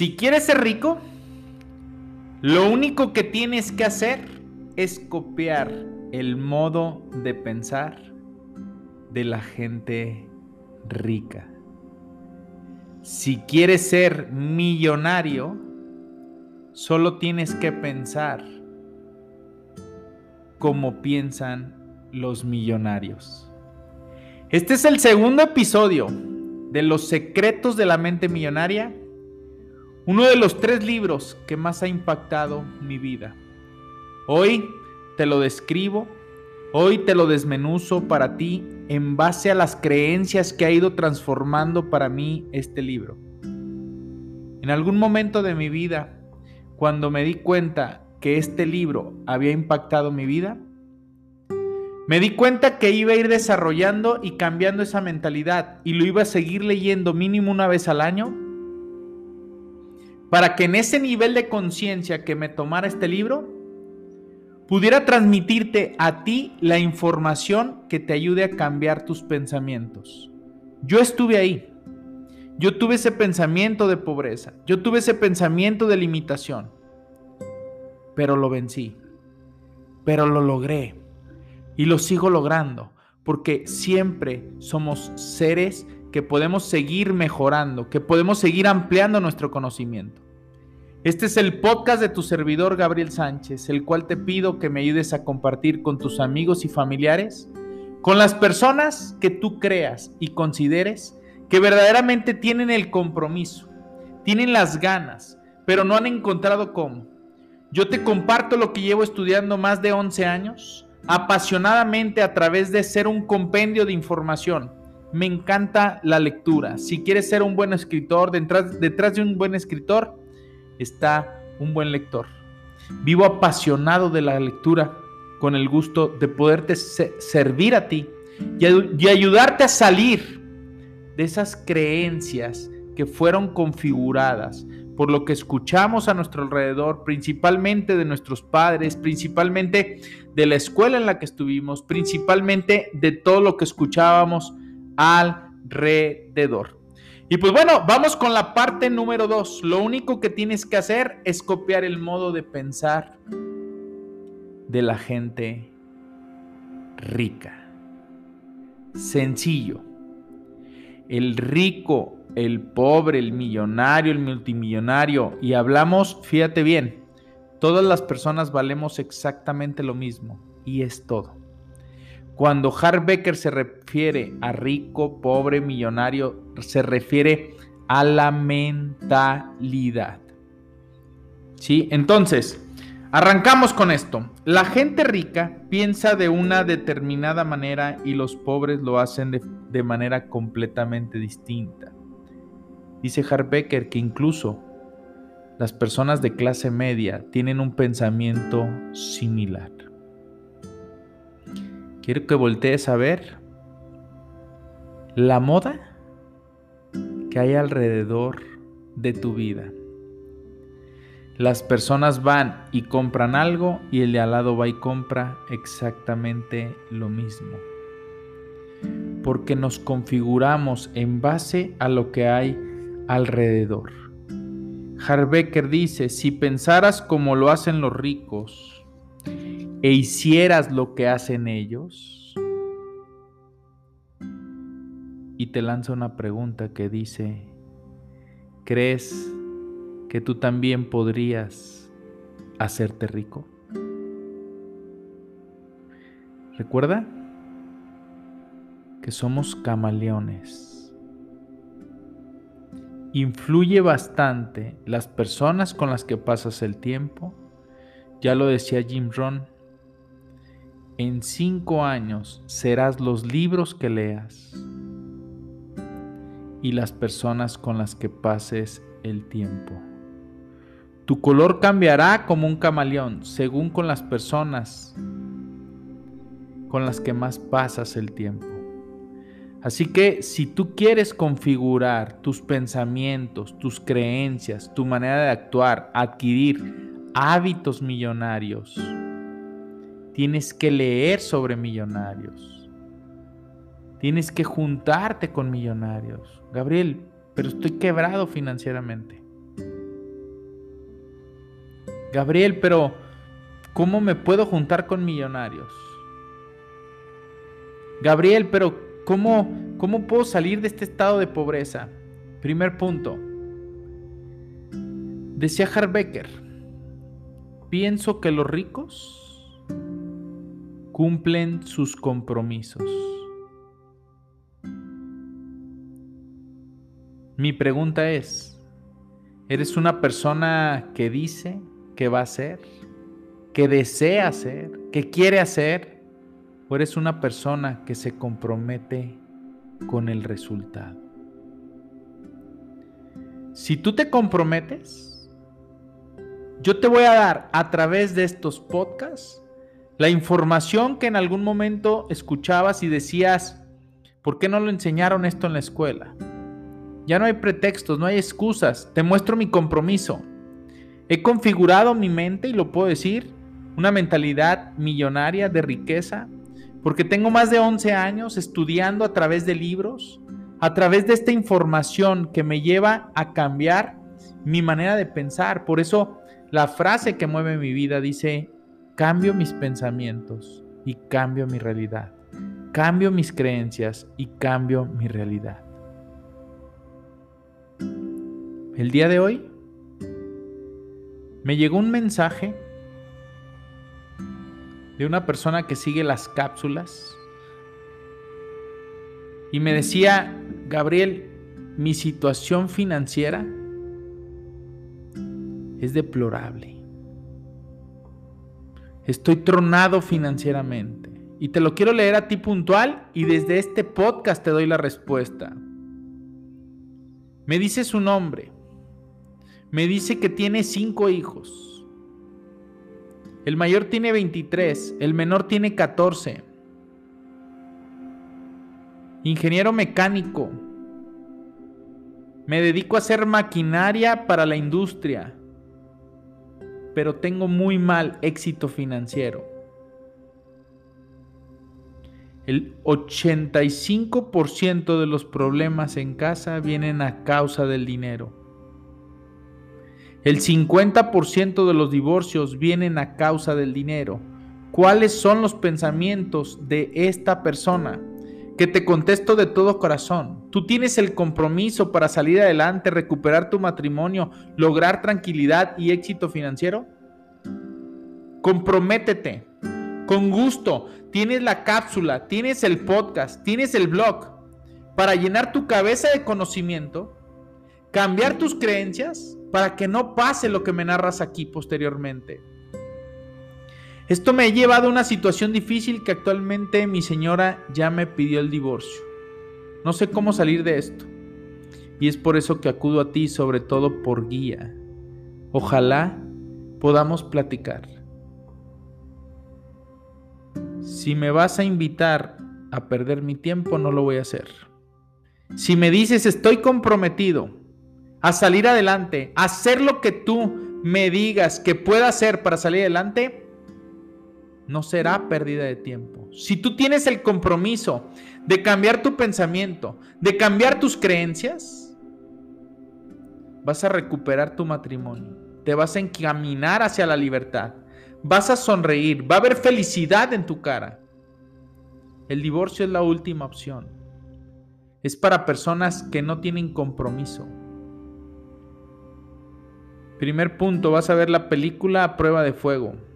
Si quieres ser rico, lo único que tienes que hacer es copiar el modo de pensar de la gente rica. Si quieres ser millonario, solo tienes que pensar como piensan los millonarios. Este es el segundo episodio de Los secretos de la mente millonaria uno de los tres libros que más ha impactado mi vida. Hoy te lo describo, hoy te lo desmenuzo para ti en base a las creencias que ha ido transformando para mí este libro. En algún momento de mi vida, cuando me di cuenta que este libro había impactado mi vida, me di cuenta que iba a ir desarrollando y cambiando esa mentalidad y lo iba a seguir leyendo mínimo una vez al año para que en ese nivel de conciencia que me tomara este libro, pudiera transmitirte a ti la información que te ayude a cambiar tus pensamientos. Yo estuve ahí. Yo tuve ese pensamiento de pobreza. Yo tuve ese pensamiento de limitación. Pero lo vencí. Pero lo logré. Y lo sigo logrando. Porque siempre somos seres que podemos seguir mejorando, que podemos seguir ampliando nuestro conocimiento. Este es el podcast de tu servidor Gabriel Sánchez, el cual te pido que me ayudes a compartir con tus amigos y familiares, con las personas que tú creas y consideres que verdaderamente tienen el compromiso, tienen las ganas, pero no han encontrado cómo. Yo te comparto lo que llevo estudiando más de 11 años, apasionadamente a través de ser un compendio de información me encanta la lectura. Si quieres ser un buen escritor, detrás, de un buen escritor está un buen lector. Vivo apasionado de la lectura con el gusto de poderte servir a ti y ayudarte a salir de esas creencias que fueron configuradas por lo que escuchamos a nuestro alrededor, principalmente de nuestros padres, principalmente de la escuela en la que estuvimos, principalmente de todo lo que escuchábamos alrededor. Y pues bueno, vamos con la parte número dos. Lo único que tienes que hacer es copiar el modo de pensar de la gente rica. Sencillo. El rico, el pobre, el millonario, el multimillonario. Y hablamos, fíjate bien, todas las personas valemos exactamente lo mismo. Y es todo. Cuando Becker se refiere a rico, pobre, millonario, se refiere a la mentalidad. ¿Sí? Entonces, arrancamos con esto. La gente rica piensa de una determinada manera y los pobres lo hacen de, manera completamente distinta. Dice Becker que incluso las personas de clase media tienen un pensamiento similar. Quiero que voltees a ver la moda que hay alrededor de tu vida. Las personas van y compran algo y el de al lado va y compra exactamente lo mismo. Porque nos configuramos en base a lo que hay alrededor. Harbecker dice, si pensaras como lo hacen los ricos, e hicieras lo que hacen ellos? Y te lanza una pregunta que dice, ¿crees que tú también podrías hacerte rico? Recuerda que somos camaleones. Influye bastante las personas con las que pasas el tiempo. Ya lo decía Jim Rohn, en cinco años serás los libros que leas. y las personas con las que pases el tiempo. Tu color cambiará como un camaleón según con las personas con las que más pasas el tiempo. Así que si tú quieres configurar tus pensamientos, tus creencias, tu manera de actuar, adquirir hábitos millonarios, tienes que leer sobre millonarios. Tienes que juntarte con millonarios. Gabriel, pero estoy quebrado financieramente. Gabriel, pero ¿cómo me puedo juntar con millonarios? Gabriel, pero ¿cómo, cómo puedo salir de este estado de pobreza? Primer punto. Decía Harbecker, pienso que los ricos cumplen sus compromisos. Mi pregunta es, ¿eres una persona que dice que va a hacer, que desea hacer, que quiere hacer? ¿O eres una persona que se compromete con el resultado? Si tú te comprometes, yo te voy a dar a través de estos podcasts la información que en algún momento escuchabas y decías, ¿por qué no lo enseñaron esto en la escuela? Ya no hay pretextos, no hay excusas. Te muestro mi compromiso. He configurado mi mente, y lo puedo decir, una mentalidad millonaria de riqueza, porque tengo más de 11 años estudiando a través de libros, a través de esta información que me lleva a cambiar mi manera de pensar. Por eso la frase que mueve mi vida dice, cambio mis pensamientos y cambio mi realidad. Cambio mis creencias y cambio mi realidad. El día de hoy me llegó un mensaje de una persona que sigue las cápsulas y me decía, Gabriel, mi situación financiera es deplorable. Estoy tronado financieramente. Y te lo quiero leer a ti puntual y desde este podcast te doy la respuesta. Me dice su nombre. Me dice que tiene cinco hijos. El mayor tiene 23, el menor tiene 14. Ingeniero mecánico. Me dedico a hacer maquinaria para la industria, pero tengo muy mal éxito financiero. El 85% de los problemas en casa vienen a causa del dinero. El 50% de los divorcios vienen a causa del dinero. ¿Cuáles son los pensamientos de esta persona? Que te contesto de todo corazón. ¿Tú tienes el compromiso para salir adelante, recuperar tu matrimonio, lograr tranquilidad y éxito financiero? Comprométete. Con gusto. Tienes la cápsula, tienes el podcast, tienes el blog para llenar tu cabeza de conocimiento, cambiar tus creencias para que no pase lo que me narras aquí posteriormente. Esto me ha llevado a una situación difícil que actualmente mi señora ya me pidió el divorcio. No sé cómo salir de esto. Y es por eso que acudo a ti sobre todo por guía. Ojalá podamos platicar. Si me vas a invitar a perder mi tiempo, no lo voy a hacer. Si me dices estoy comprometido a salir adelante, a hacer lo que tú me digas que pueda hacer para salir adelante, no será pérdida de tiempo. Si tú tienes el compromiso de cambiar tu pensamiento, de cambiar tus creencias, vas a recuperar tu matrimonio, te vas a encaminar hacia la libertad, vas a sonreír, va a haber felicidad en tu cara. El divorcio es la última opción. Es para personas que no tienen compromiso. Primer punto, vas a ver la película a prueba de fuego.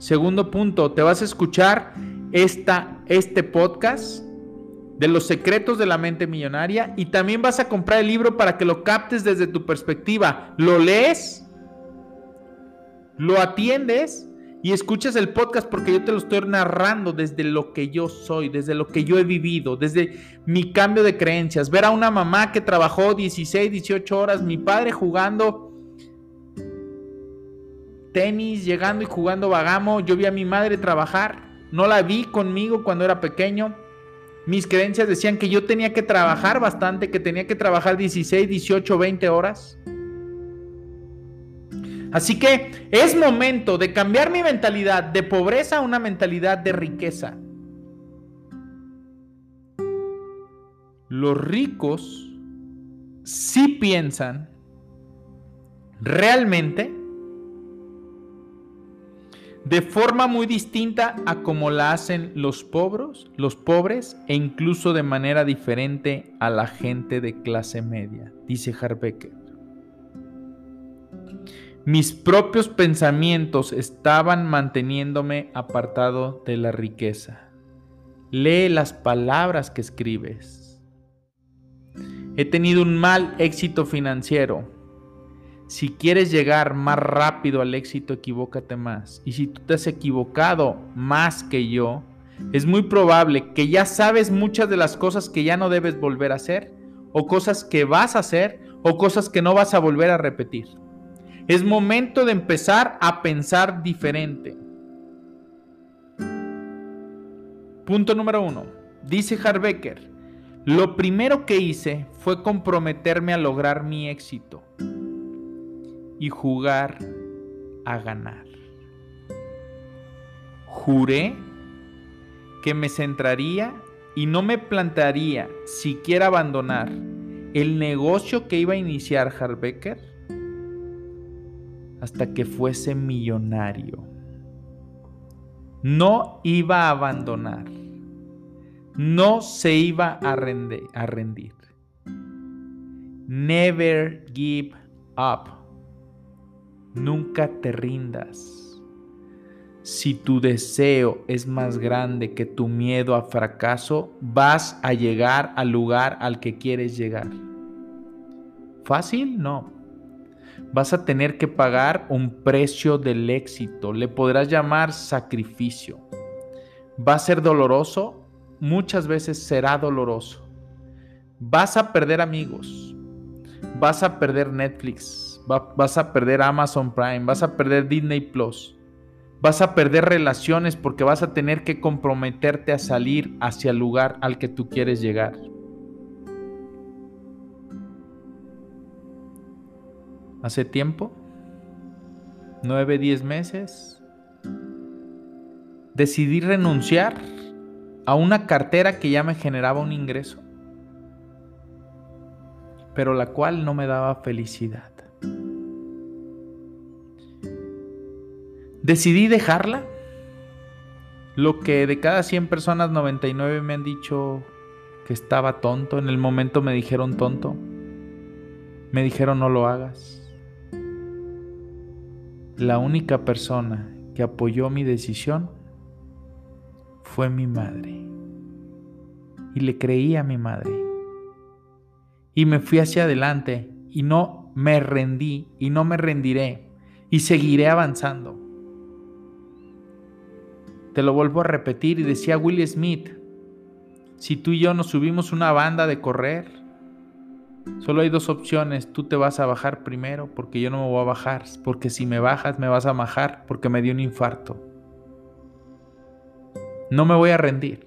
Segundo punto, te vas a escuchar esta, este podcast de los secretos de la mente millonaria y también vas a comprar el libro para que lo captes desde tu perspectiva. Lo lees, lo atiendes y escuchas el podcast porque yo te lo estoy narrando desde lo que yo soy, desde lo que yo he vivido, desde mi cambio de creencias. Ver a una mamá que trabajó 16, 18 horas, mi padre jugando tenis, llegando y jugando vagamo. Yo vi a mi madre trabajar, no la vi conmigo cuando era pequeño. Mis creencias decían que yo tenía que trabajar bastante, que tenía que trabajar 16, 18, 20 horas. Así que es momento de cambiar mi mentalidad de pobreza a una mentalidad de riqueza. Los ricos sí piensan realmente de forma muy distinta a como la hacen los pobres, los pobres e incluso de manera diferente a la gente de clase media, dice Harbecker. Mis propios pensamientos estaban manteniéndome apartado de la riqueza. Lee las palabras que escribes. He tenido un mal éxito financiero. Si quieres llegar más rápido al éxito, equivócate más. Y si tú te has equivocado más que yo, es muy probable que ya sabes muchas de las cosas que ya no debes volver a hacer, o cosas que vas a hacer, o cosas que no vas a volver a repetir. Es momento de empezar a pensar diferente. Punto número uno. Dice Harbecker, lo primero que hice fue comprometerme a lograr mi éxito y jugar a ganar. Juré que me centraría y no me plantearía siquiera abandonar el negocio que iba a iniciar Harbecker hasta que fuese millonario. No iba a abandonar. No se iba a, a rendir. Never give up. Nunca te rindas. Si tu deseo es más grande que tu miedo a fracaso, vas a llegar al lugar al que quieres llegar. ¿Fácil? No vas a tener que pagar un precio del éxito. Le podrás llamar sacrificio. Va a ser doloroso, muchas veces será doloroso. Vas a perder amigos, vas a perder Netflix, vas a perder Amazon Prime, vas a perder Disney Plus, vas a perder relaciones porque vas a tener que comprometerte a salir hacia el lugar al que tú quieres llegar. hace tiempo, nueve, diez meses, decidí renunciar a una cartera que ya me generaba un ingreso, pero la cual no me daba felicidad. Decidí dejarla. Lo que de cada 100 personas 99 me han dicho que estaba tonto, en el momento me dijeron tonto. Me dijeron no lo hagas. La única persona que apoyó mi decisión fue mi madre. Y le creí a mi madre. Y me fui hacia adelante y no me rendí y no me rendiré y seguiré avanzando. Te lo vuelvo a repetir y decía Will Smith, si tú y yo nos subimos una banda de correr, Solo hay dos opciones, tú te vas a bajar primero porque yo no me voy a bajar, porque si me bajas me vas a bajar porque me dio un infarto. No me voy a rendir.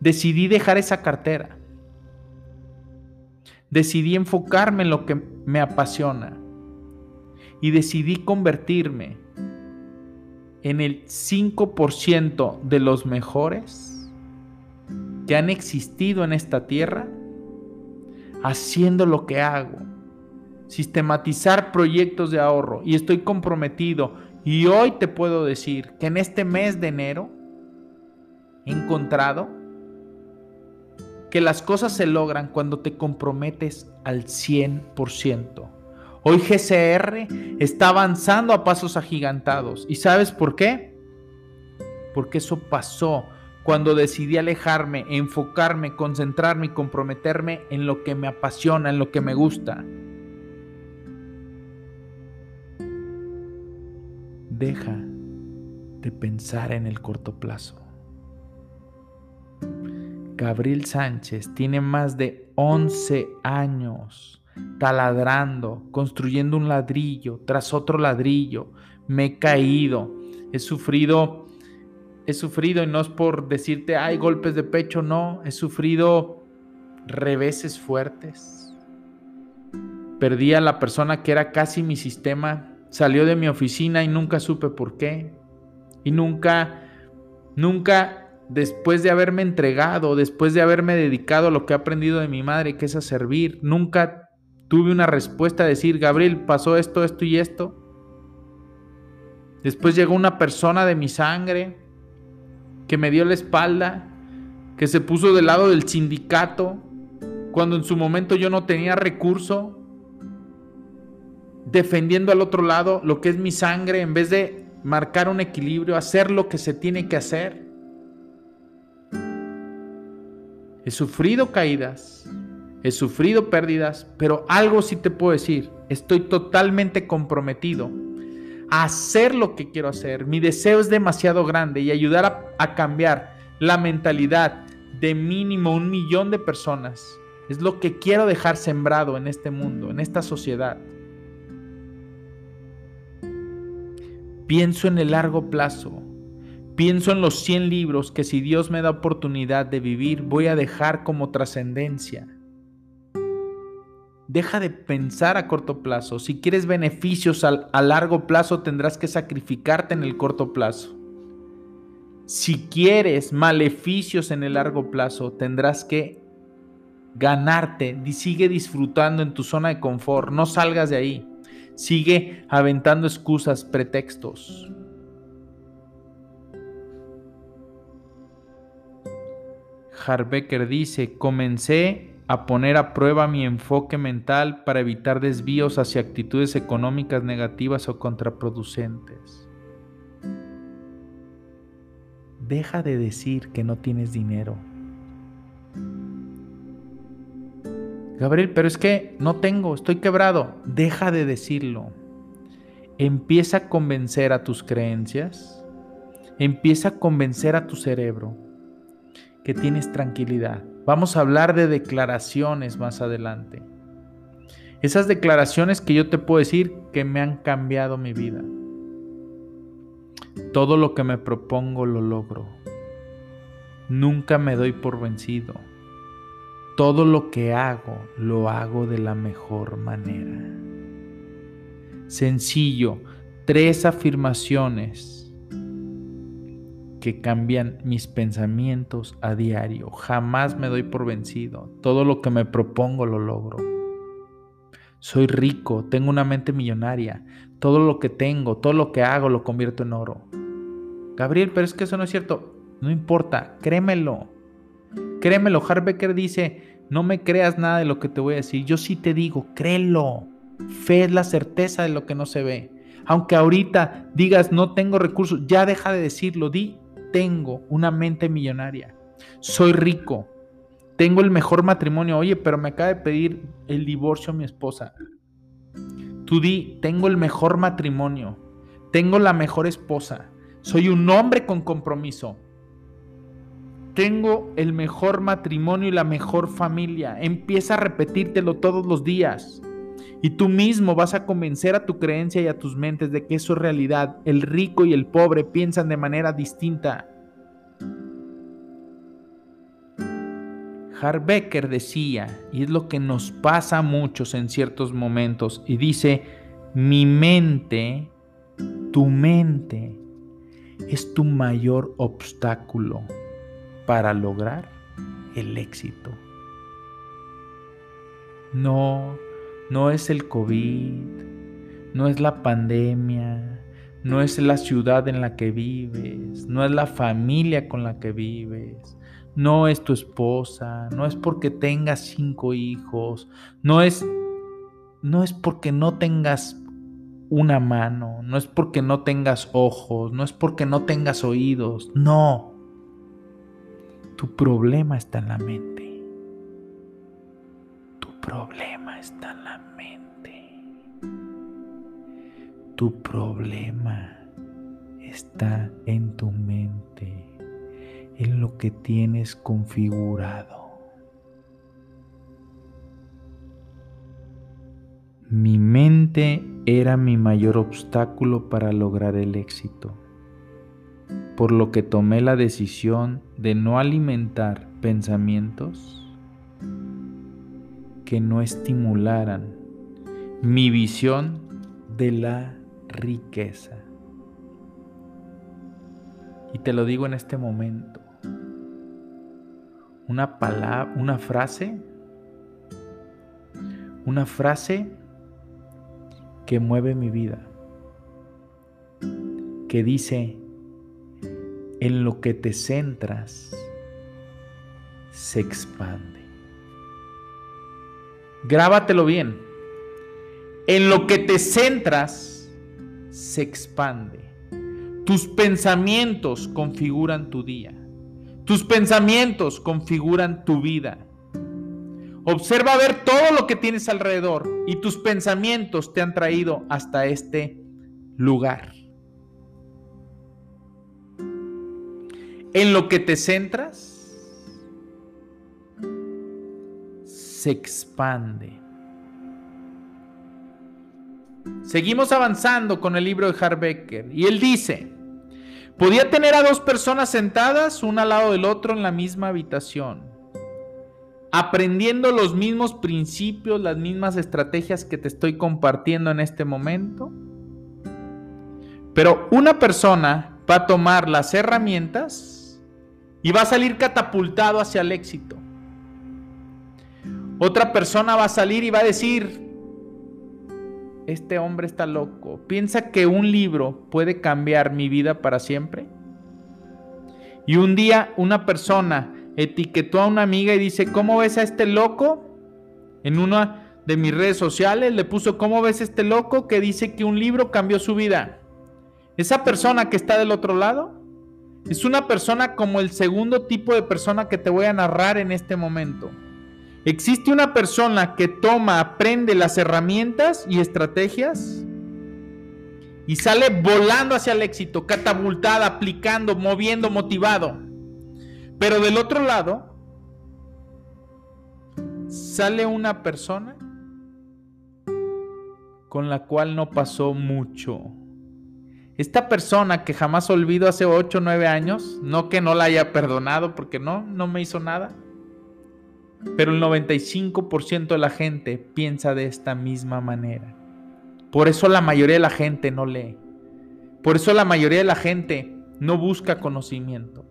Decidí dejar esa cartera. Decidí enfocarme en lo que me apasiona. Y decidí convertirme en el 5% de los mejores que han existido en esta tierra haciendo lo que hago. Sistematizar proyectos de ahorro. Y estoy comprometido. Y hoy te puedo decir que en este mes de enero he encontrado que las cosas se logran cuando te comprometes al 100%. Hoy GCR está avanzando a pasos agigantados. ¿Y sabes por qué? Porque eso pasó cuando decidí alejarme, enfocarme, concentrarme y comprometerme en lo que me apasiona, en lo que me gusta. Deja de pensar en el corto plazo. Gabriel Sánchez tiene más de 11 años taladrando, construyendo un ladrillo tras otro ladrillo. Me he caído, he sufrido, he sufrido y no es por decirte, hay golpes de pecho, no, he sufrido reveses fuertes. Perdí a la persona que era casi mi sistema, salió de mi oficina y nunca supe por qué. Y nunca, nunca después de haberme entregado, después de haberme dedicado a lo que he aprendido de mi madre, que es a servir, nunca tuve una respuesta a decir, Gabriel, pasó esto, esto y esto. Después llegó una persona de mi sangre que me dio la espalda, que se puso del lado del sindicato, cuando en su momento yo no tenía recurso, defendiendo al otro lado lo que es mi sangre, en vez de marcar un equilibrio, hacer lo que se tiene que hacer. He sufrido caídas, he sufrido pérdidas, pero algo sí te puedo decir, estoy totalmente comprometido a hacer lo que quiero hacer. Mi deseo es demasiado grande y ayudar a, cambiar la mentalidad de mínimo un millón de personas. Es lo que quiero dejar sembrado en este mundo, en esta sociedad. Pienso en el largo plazo. Pienso en los 100 libros que si Dios me da oportunidad de vivir voy a dejar como trascendencia. Deja de pensar a corto plazo. Si quieres beneficios a, largo plazo tendrás que sacrificarte en el corto plazo. Si quieres maleficios en el largo plazo tendrás que ganarte. Sigue disfrutando en tu zona de confort. No salgas de ahí. Sigue aventando excusas, pretextos. Harbecker dice, comencé a poner a prueba mi enfoque mental para evitar desvíos hacia actitudes económicas negativas o contraproducentes. Deja de decir que no tienes dinero. Gabriel, pero es que no tengo, estoy quebrado. Deja de decirlo. Empieza a convencer a tus creencias. Empieza a convencer a tu cerebro que tienes tranquilidad. Vamos a hablar de declaraciones más adelante. Esas declaraciones que yo te puedo decir que me han cambiado mi vida. Todo lo que me propongo lo logro. Nunca me doy por vencido. Todo lo que hago lo hago de la mejor manera. Sencillo, tres afirmaciones que cambian mis pensamientos a diario. Jamás me doy por vencido. Todo lo que me propongo lo logro. Soy rico, tengo una mente millonaria. Todo lo que tengo, todo lo que hago lo convierto en oro. Gabriel, pero es que eso no es cierto. No importa, créemelo. Créemelo. Harbecker dice, no me creas nada de lo que te voy a decir. Yo sí te digo, créelo. Fe es la certeza de lo que no se ve. Aunque ahorita digas no tengo recursos, ya deja de decirlo. Di tengo una mente millonaria, soy rico, tengo el mejor matrimonio, oye, pero me acaba de pedir el divorcio a mi esposa. Tú di, tengo el mejor matrimonio, tengo la mejor esposa, soy un hombre con compromiso. Tengo el mejor matrimonio y la mejor familia. Empieza a repetírtelo todos los días. Y tú mismo vas a convencer a tu creencia y a tus mentes de que eso es realidad. El rico y el pobre piensan de manera distinta. Harbecker decía, y es lo que nos pasa a muchos en ciertos momentos, y dice, mi mente, tu mente, es tu mayor obstáculo para lograr el éxito. No no es el COVID, no es la pandemia, no es la ciudad en la que vives, no es la familia con la que vives, no es tu esposa, no es porque tengas cinco hijos, no es, no es porque no tengas una mano, no es porque no tengas ojos, no es porque no tengas oídos, no. Tu problema está en la mente. Tu problema está la mente. Tu problema está en tu mente, en lo que tienes configurado. Mi mente era mi mayor obstáculo para lograr el éxito, por lo que tomé la decisión de no alimentar pensamientos que no estimularan mi visión de la riqueza. Y te lo digo en este momento. Una palabra, una frase, una frase que mueve mi vida, que dice, en lo que te centras, se expande. Grábatelo bien. En lo que te centras, se expande. Tus pensamientos configuran tu día. Tus pensamientos configuran tu vida. Observa ver todo lo que tienes alrededor y tus pensamientos te han traído hasta este lugar. En lo que te centras, se expande. Seguimos avanzando con el libro de Harbecker y él dice, podía tener a dos personas sentadas una al lado del otro en la misma habitación aprendiendo los mismos principios, las mismas estrategias que te estoy compartiendo en este momento. Pero una persona va a tomar las herramientas y va a salir catapultado hacia el éxito. Otra persona va a salir y va a decir, este hombre está loco, piensa que un libro puede cambiar mi vida para siempre. Y un día una persona etiquetó a una amiga y dice, ¿cómo ves a este loco? En una de mis redes sociales le puso, ¿cómo ves a este loco que dice que un libro cambió su vida? Esa persona que está del otro lado es una persona como el segundo tipo de persona que te voy a narrar en este momento. Existe una persona que toma, aprende las herramientas y estrategias y sale volando hacia el éxito, catapultada, aplicando, moviendo, motivado. Pero del otro lado, sale una persona con la cual no pasó mucho. Esta persona que jamás olvido hace 8 o 9 años, no que no la haya perdonado, porque no, no me hizo nada. Pero el 95% de la gente piensa de esta misma manera. Por eso la mayoría de la gente no lee. Por eso la mayoría de la gente no busca conocimiento.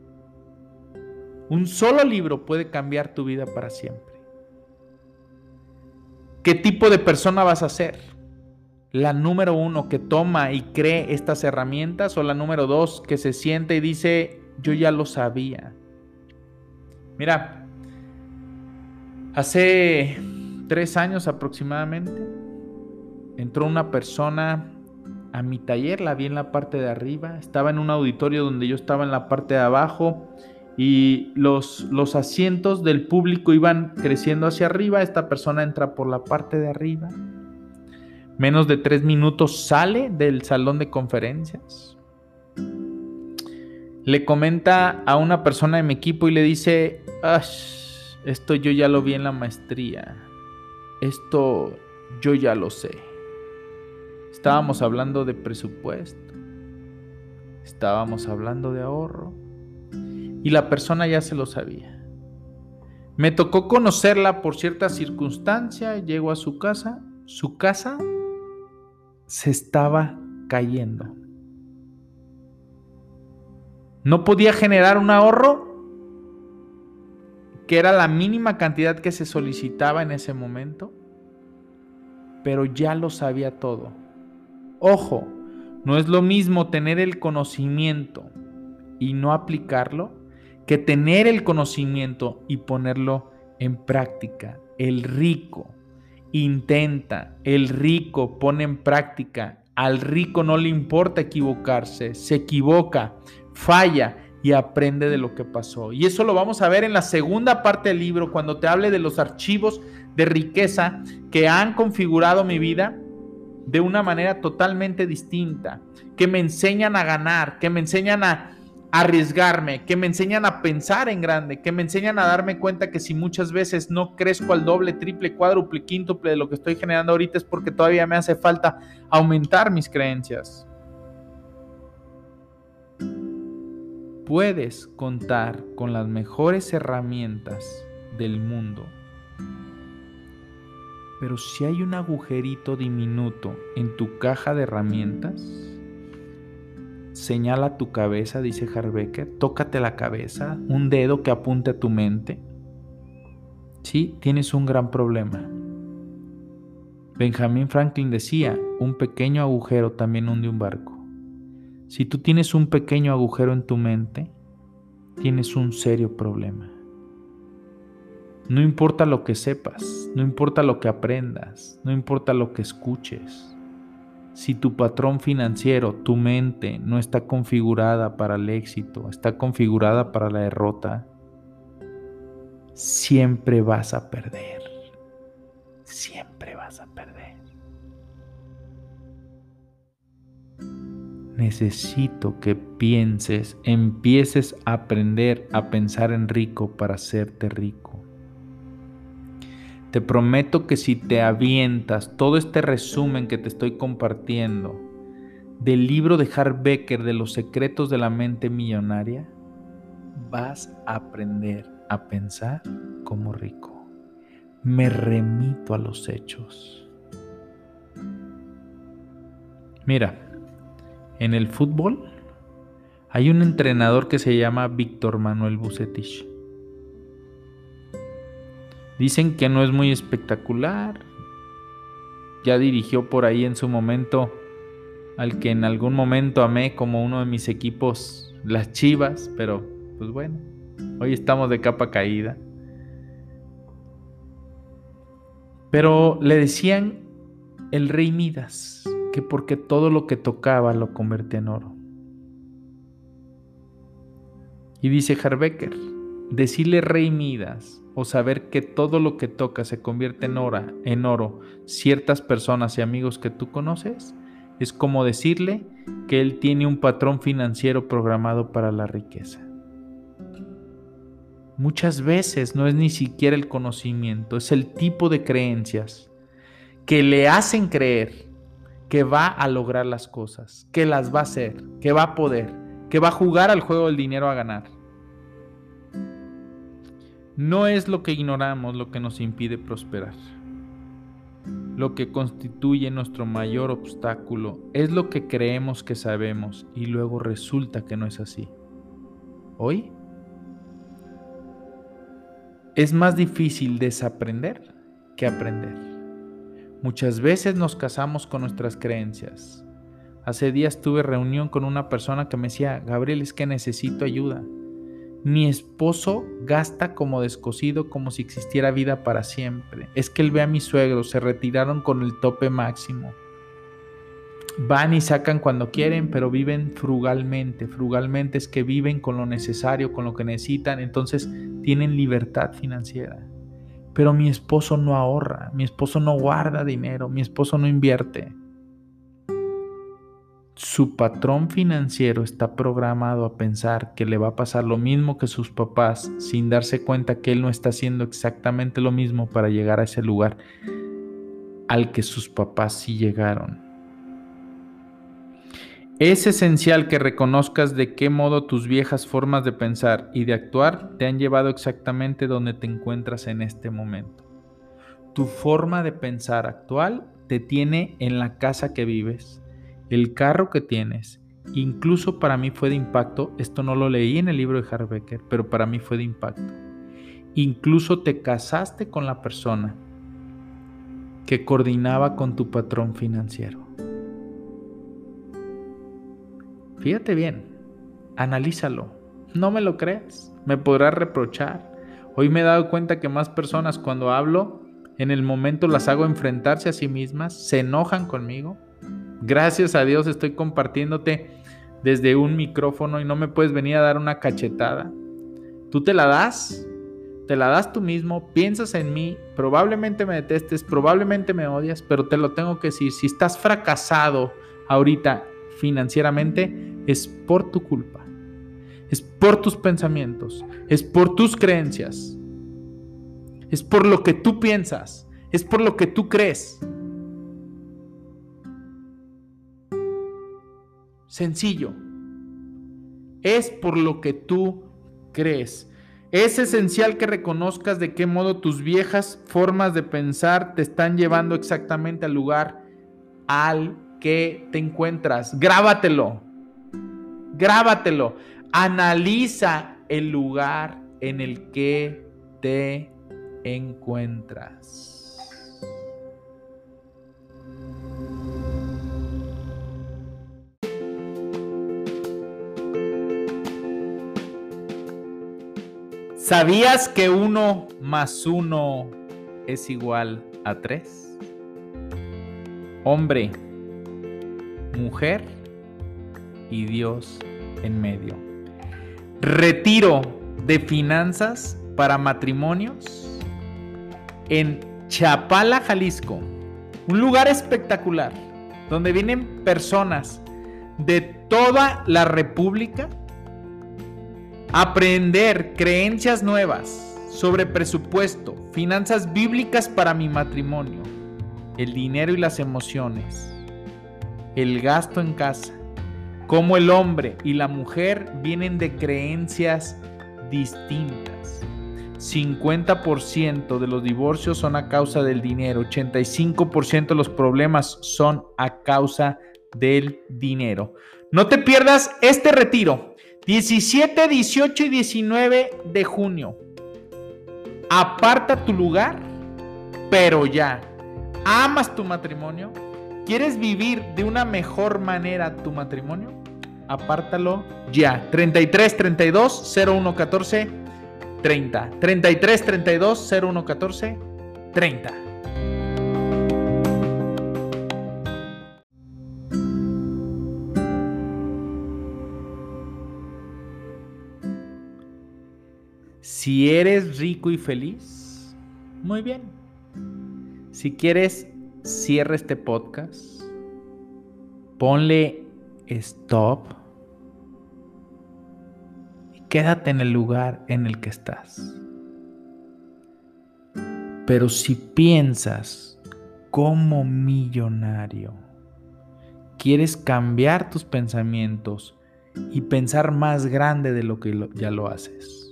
Un solo libro puede cambiar tu vida para siempre. ¿Qué tipo de persona vas a ser? ¿La número uno que toma y cree estas herramientas o la número dos que se siente y dice, yo ya lo sabía? Mira, hace tres años aproximadamente entró una persona a mi taller, la vi en la parte de arriba, estaba en un auditorio donde yo estaba en la parte de abajo y los, los asientos del público iban creciendo hacia arriba. Esta persona entra por la parte de arriba. Menos de tres minutos sale del salón de conferencias. Le comenta a una persona de mi equipo y le dice, esto yo ya lo vi en la maestría. Esto yo ya lo sé. Estábamos hablando de presupuesto. Estábamos hablando de ahorro y la persona ya se lo sabía. Me tocó conocerla por cierta circunstancia, llego a su casa, su casa se estaba cayendo. No podía generar un ahorro que era la mínima cantidad que se solicitaba en ese momento, pero ya lo sabía todo. Ojo, no es lo mismo tener el conocimiento y no aplicarlo que tener el conocimiento y ponerlo en práctica. El rico intenta, el rico pone en práctica. Al rico no le importa equivocarse, se equivoca, falla y aprende de lo que pasó. Y eso lo vamos a ver en la segunda parte del libro, cuando te hable de los archivos de riqueza que han configurado mi vida de una manera totalmente distinta, que me enseñan a ganar, que me enseñan a arriesgarme, que me enseñan a pensar en grande, que me enseñan a darme cuenta que si muchas veces no crezco al doble, triple, cuádruple, quíntuple de lo que estoy generando ahorita es porque todavía me hace falta aumentar mis creencias. Puedes contar con las mejores herramientas del mundo, pero si hay un agujerito diminuto en tu caja de herramientas, señala tu cabeza, dice Harbecker, tócate la cabeza, un dedo que apunte a tu mente. Sí, tienes un gran problema. Benjamin Franklin decía, un pequeño agujero también hunde un barco. Si tú tienes un pequeño agujero en tu mente, tienes un serio problema. No importa lo que sepas, no importa lo que aprendas, no importa lo que escuches. Si tu patrón financiero, tu mente, no está configurada para el éxito, está configurada para la derrota, siempre vas a perder. Siempre Necesito que pienses, empieces a aprender a pensar en rico para hacerte rico. Te prometo que si te avientas todo este resumen que te estoy compartiendo del libro de Becker de los secretos de la mente millonaria, vas a aprender a pensar como rico. Me remito a los hechos. Mira, en el fútbol hay un entrenador que se llama Víctor Manuel Bucetich. Dicen que no es muy espectacular. Ya dirigió por ahí en su momento al que en algún momento amé como uno de mis equipos, las Chivas, pero pues bueno, hoy estamos de capa caída. Pero le decían el rey Midas, que porque todo lo que tocaba lo convertía en oro. Y dice Harbecker, decirle rey Midas o saber que todo lo que toca se convierte en, oro, en oro ciertas personas y amigos que tú conoces, es como decirle que él tiene un patrón financiero programado para la riqueza. Muchas veces no es ni siquiera el conocimiento, es el tipo de creencias que le hacen creer que va a lograr las cosas, que las va a hacer, que va a poder, que va a jugar al juego del dinero a ganar. No es lo que ignoramos lo que nos impide prosperar. Lo que constituye nuestro mayor obstáculo es lo que creemos que sabemos y luego resulta que no es así. Hoy es más difícil desaprender que aprender. Muchas veces nos casamos con nuestras creencias. Hace días tuve reunión con una persona que me decía, Gabriel, es que necesito ayuda. Mi esposo gasta como descosido como si existiera vida para siempre. Es que él ve a mis suegros, se retiraron con el tope máximo. Van y sacan cuando quieren, pero viven frugalmente. Frugalmente es que viven con lo necesario, con lo que necesitan, entonces tienen libertad financiera. Pero mi esposo no ahorra, mi esposo no guarda dinero, mi esposo no invierte su patrón financiero está programado a pensar que le va a pasar lo mismo que sus papás sin darse cuenta que él no está haciendo exactamente lo mismo para llegar a ese lugar al que sus papás sí llegaron. Es esencial que reconozcas de qué modo tus viejas formas de pensar y de actuar te han llevado exactamente donde te encuentras en este momento. Tu forma de pensar actual te tiene en la casa que vives, el carro que tienes, incluso para mí fue de impacto, esto no lo leí en el libro de Harbecker, pero para mí fue de impacto. Incluso te casaste con la persona que coordinaba con tu patrón financiero. Fíjate bien, analízalo. No me lo creas, me podrás reprochar. Hoy me he dado cuenta que más personas cuando hablo, en el momento las hago enfrentarse a sí mismas, se enojan conmigo, Gracias a Dios estoy compartiéndote desde un micrófono y no me puedes venir a dar una cachetada. Tú te la das, te la das tú mismo, piensas en mí, probablemente me detestes, probablemente me odias, pero te lo tengo que decir, si estás fracasado ahorita financieramente, es por tu culpa, es por tus pensamientos, es por tus creencias, es por lo que tú piensas, es por lo que tú crees. Sencillo. Es por lo que tú crees. Es esencial que reconozcas de qué modo tus viejas formas de pensar te están llevando exactamente al lugar al que te encuentras. Grábatelo. Grábatelo. Analiza el lugar en el que te encuentras. ¿Sabías que uno más uno es igual a tres? Hombre, mujer y Dios en medio. Retiro de finanzas para matrimonios en Chapala, Jalisco. Un lugar espectacular donde vienen personas de toda la República Aprender creencias nuevas sobre presupuesto, finanzas bíblicas para mi matrimonio, el dinero y las emociones, el gasto en casa, cómo el hombre y la mujer vienen de creencias distintas. 50% de los divorcios son a causa del dinero, 85% de los problemas son a causa del dinero. No te pierdas este retiro 17, 18 y 19 de junio. Aparta tu lugar, pero ya. ¿Amas tu matrimonio? ¿Quieres vivir de una mejor manera tu matrimonio? Apártalo ya. 33 32 01 14 30. 33 32 01 14 30. Si eres rico y feliz, muy bien. Si quieres, cierra este podcast. Ponle stop. Y quédate en el lugar en el que estás. Pero si piensas como millonario, quieres cambiar tus pensamientos y pensar más grande de lo que ya lo haces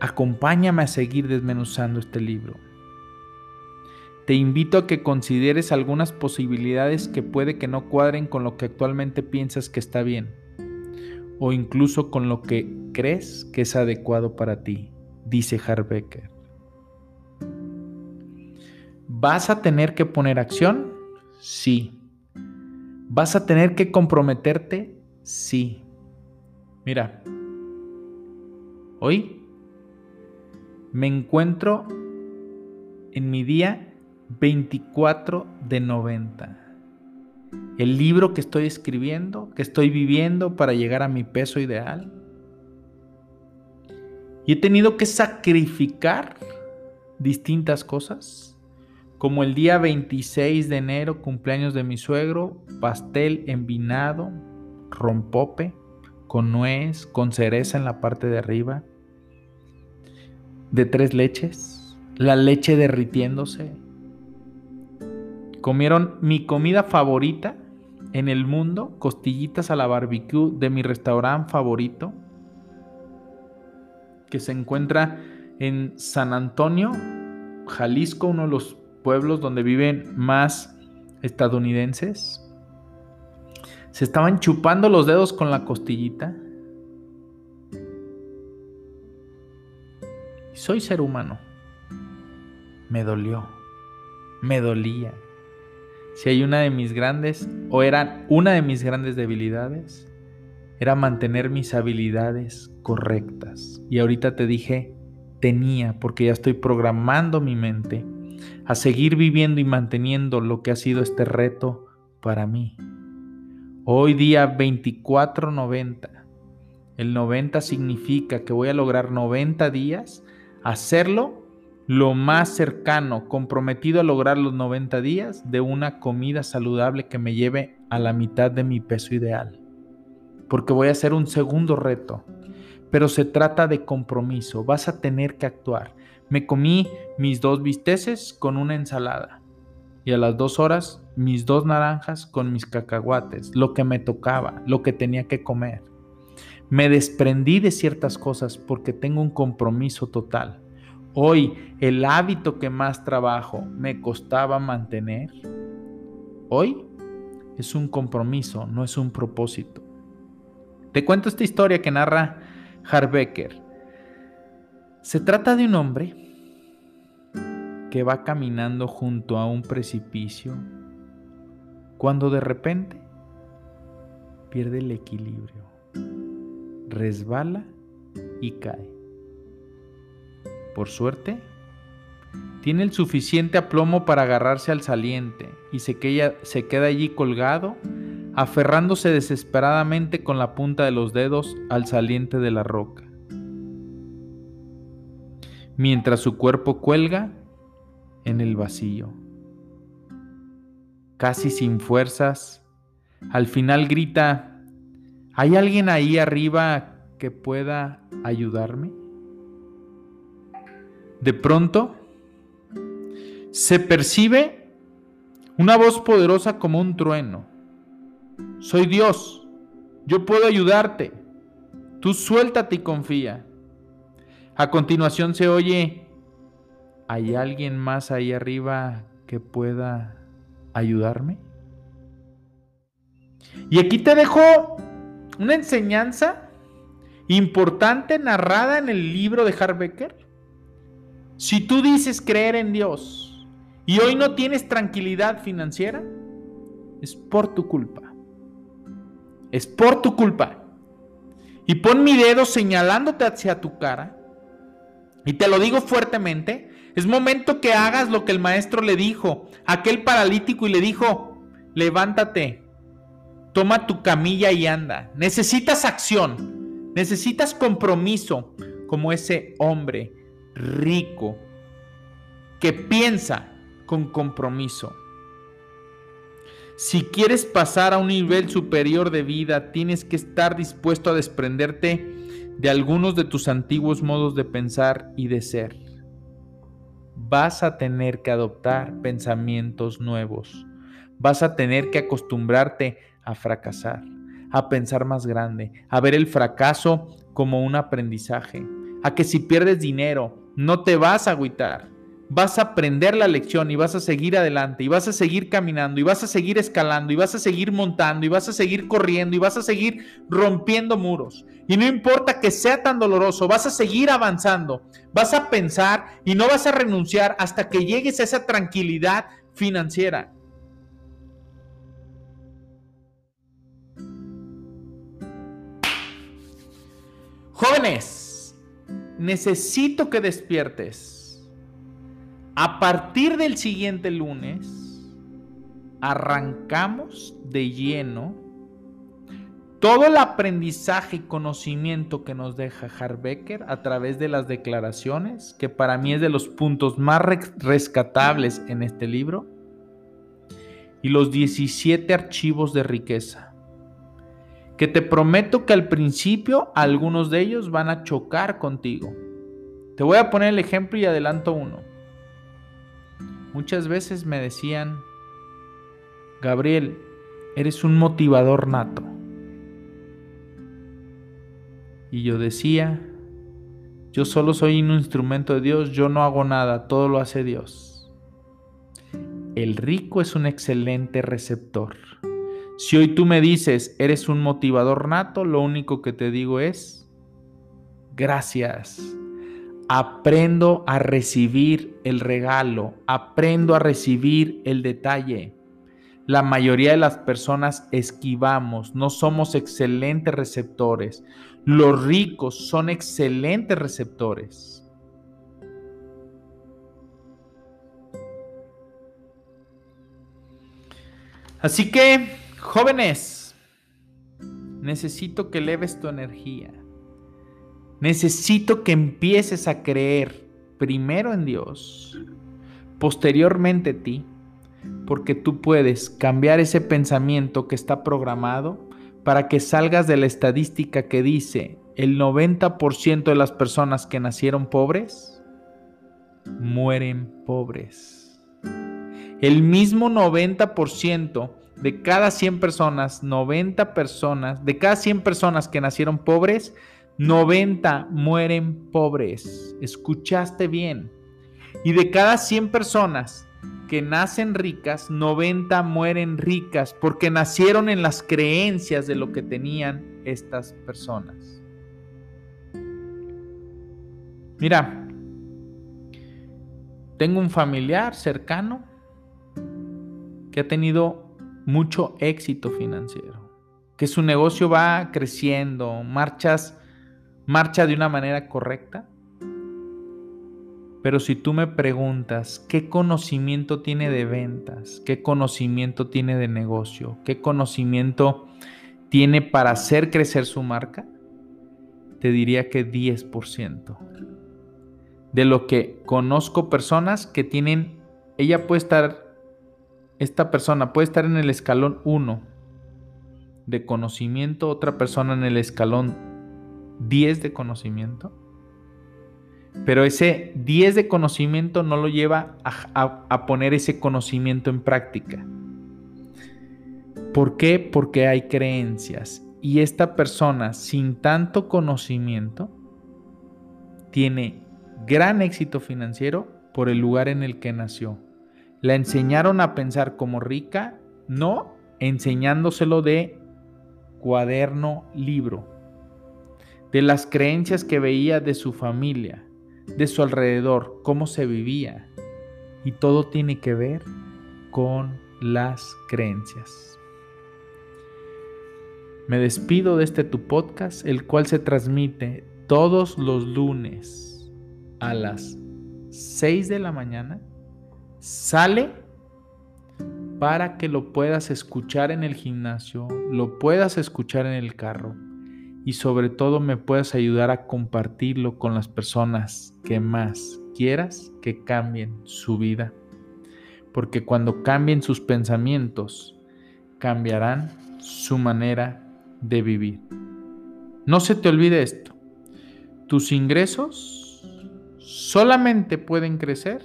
Acompáñame a seguir desmenuzando este libro. Te invito a que consideres algunas posibilidades que puede que no cuadren con lo que actualmente piensas que está bien, o incluso con lo que crees que es adecuado para ti, dice Harbecker. ¿Vas a tener que poner acción? Sí. ¿Vas a tener que comprometerte? Sí. Mira, hoy me encuentro en mi día 24 de 90. El libro que estoy escribiendo, que estoy viviendo para llegar a mi peso ideal. Y he tenido que sacrificar distintas cosas, como el día 26 de enero, cumpleaños de mi suegro, pastel envinado, rompope, con nuez, con cereza en la parte de arriba de tres leches, la leche derritiéndose. Comieron mi comida favorita en el mundo, costillitas a la barbecue de mi restaurante favorito, que se encuentra en San Antonio, Jalisco, uno de los pueblos donde viven más estadounidenses. Se estaban chupando los dedos con la costillita Soy ser humano. Me dolió. Me dolía. Si hay una de mis grandes, o era una de mis grandes debilidades, era mantener mis habilidades correctas. Y ahorita te dije, tenía, porque ya estoy programando mi mente a seguir viviendo y manteniendo lo que ha sido este reto para mí. Hoy día 2490 El 90 significa que voy a lograr 90 días hacerlo lo más cercano, comprometido a lograr los 90 días de una comida saludable que me lleve a la mitad de mi peso ideal. Porque voy a hacer un segundo reto. Pero se trata de compromiso, vas a tener que actuar. Me comí mis dos bisteces con una ensalada y a las dos horas mis dos naranjas con mis cacahuates, lo que me tocaba, lo que tenía que comer. Me desprendí de ciertas cosas porque tengo un compromiso total. Hoy el hábito que más trabajo me costaba mantener, hoy es un compromiso, no es un propósito. Te cuento esta historia que narra Harbecker. Se trata de un hombre que va caminando junto a un precipicio cuando de repente pierde el equilibrio, resbala y cae. Por suerte, tiene el suficiente aplomo para agarrarse al saliente y se queda, se queda allí colgado, aferrándose desesperadamente con la punta de los dedos al saliente de la roca. Mientras su cuerpo cuelga en el vacío. Casi sin fuerzas, al final grita, ¿hay alguien ahí arriba que pueda ayudarme? De pronto, se percibe una voz poderosa como un trueno. Soy Dios, yo puedo ayudarte. Tú suéltate y confía. A continuación se oye, ¿hay alguien más ahí arriba que pueda ayudarme? Y aquí te dejo una enseñanza importante narrada en el libro de Harbecker si tú dices creer en Dios y hoy no tienes tranquilidad financiera, es por tu culpa. Es por tu culpa. Y pon mi dedo señalándote hacia tu cara. Y te lo digo fuertemente. Es momento que hagas lo que el maestro le dijo aquel paralítico y le dijo, levántate, toma tu camilla y anda. Necesitas acción, necesitas compromiso como ese hombre rico, que piensa con compromiso. Si quieres pasar a un nivel superior de vida, tienes que estar dispuesto a desprenderte de algunos de tus antiguos modos de pensar y de ser. Vas a tener que adoptar pensamientos nuevos. Vas a tener que acostumbrarte a fracasar, a pensar más grande, a ver el fracaso como un aprendizaje, a que si pierdes dinero, no te vas a agüitar. Vas a aprender la lección y vas a seguir adelante y vas a seguir caminando y vas a seguir escalando y vas a seguir montando y vas a seguir corriendo y vas a seguir rompiendo muros. Y no importa que sea tan doloroso, vas a seguir avanzando, vas a pensar y no vas a renunciar hasta que llegues a esa tranquilidad financiera. Jóvenes, necesito que despiertes. A partir del siguiente lunes, arrancamos de lleno todo el aprendizaje y conocimiento que nos deja Harbecker a través de las declaraciones, que para mí es de los puntos más rescatables en este libro, y los 17 archivos de riqueza que te prometo que al principio algunos de ellos van a chocar contigo. Te voy a poner el ejemplo y adelanto uno. Muchas veces me decían, Gabriel, eres un motivador nato. Y yo decía, yo solo soy un instrumento de Dios, yo no hago nada, todo lo hace Dios. El rico es un excelente receptor. Si hoy tú me dices, eres un motivador nato, lo único que te digo es, gracias. Aprendo a recibir el regalo, aprendo a recibir el detalle. La mayoría de las personas esquivamos, no somos excelentes receptores. Los ricos son excelentes receptores. Así que Jóvenes, necesito que eleves tu energía. Necesito que empieces a creer primero en Dios, posteriormente en ti, porque tú puedes cambiar ese pensamiento que está programado para que salgas de la estadística que dice el 90% de las personas que nacieron pobres mueren pobres. El mismo 90% de cada 100 personas, 90 personas, de cada 100 personas que nacieron pobres, 90 mueren pobres. Escuchaste bien. Y de cada 100 personas que nacen ricas, 90 mueren ricas porque nacieron en las creencias de lo que tenían estas personas. Mira, tengo un familiar cercano que ha tenido mucho éxito financiero, que su negocio va creciendo, marchas marcha de una manera correcta. Pero si tú me preguntas qué conocimiento tiene de ventas, qué conocimiento tiene de negocio, qué conocimiento tiene para hacer crecer su marca, te diría que 10%. De lo que conozco personas que tienen, ella puede estar, esta persona puede estar en el escalón 1 de conocimiento, otra persona en el escalón 10 de conocimiento, pero ese 10 de conocimiento no lo lleva a, poner ese conocimiento en práctica. ¿Por qué? Porque hay creencias. Y esta persona sin tanto conocimiento tiene gran éxito financiero por el lugar en el que nació. La enseñaron a pensar como rica, no enseñándoselo de cuaderno libro de las creencias que veía de su familia, de su alrededor, cómo se vivía. Y todo tiene que ver con las creencias. Me despido de este tu podcast, el cual se transmite todos los lunes a las 6 de la mañana. Sale para que lo puedas escuchar en el gimnasio, lo puedas escuchar en el carro y sobre todo me puedas ayudar a compartirlo con las personas que más quieras que cambien su vida. Porque cuando cambien sus pensamientos, cambiarán su manera de vivir. No se te olvide esto. Tus ingresos solamente pueden crecer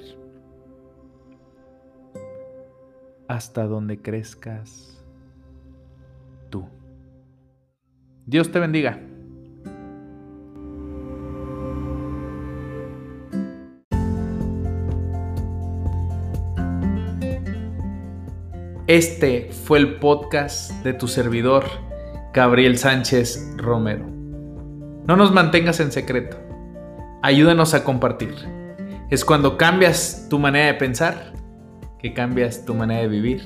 hasta donde crezcas tú. Dios te bendiga. Este fue el podcast de tu servidor, Gabriel Sánchez Romero. No nos mantengas en secreto. Ayúdanos a compartir. Es cuando cambias tu manera de pensar que cambias tu manera de vivir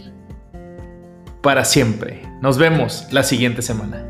para siempre. Nos vemos la siguiente semana.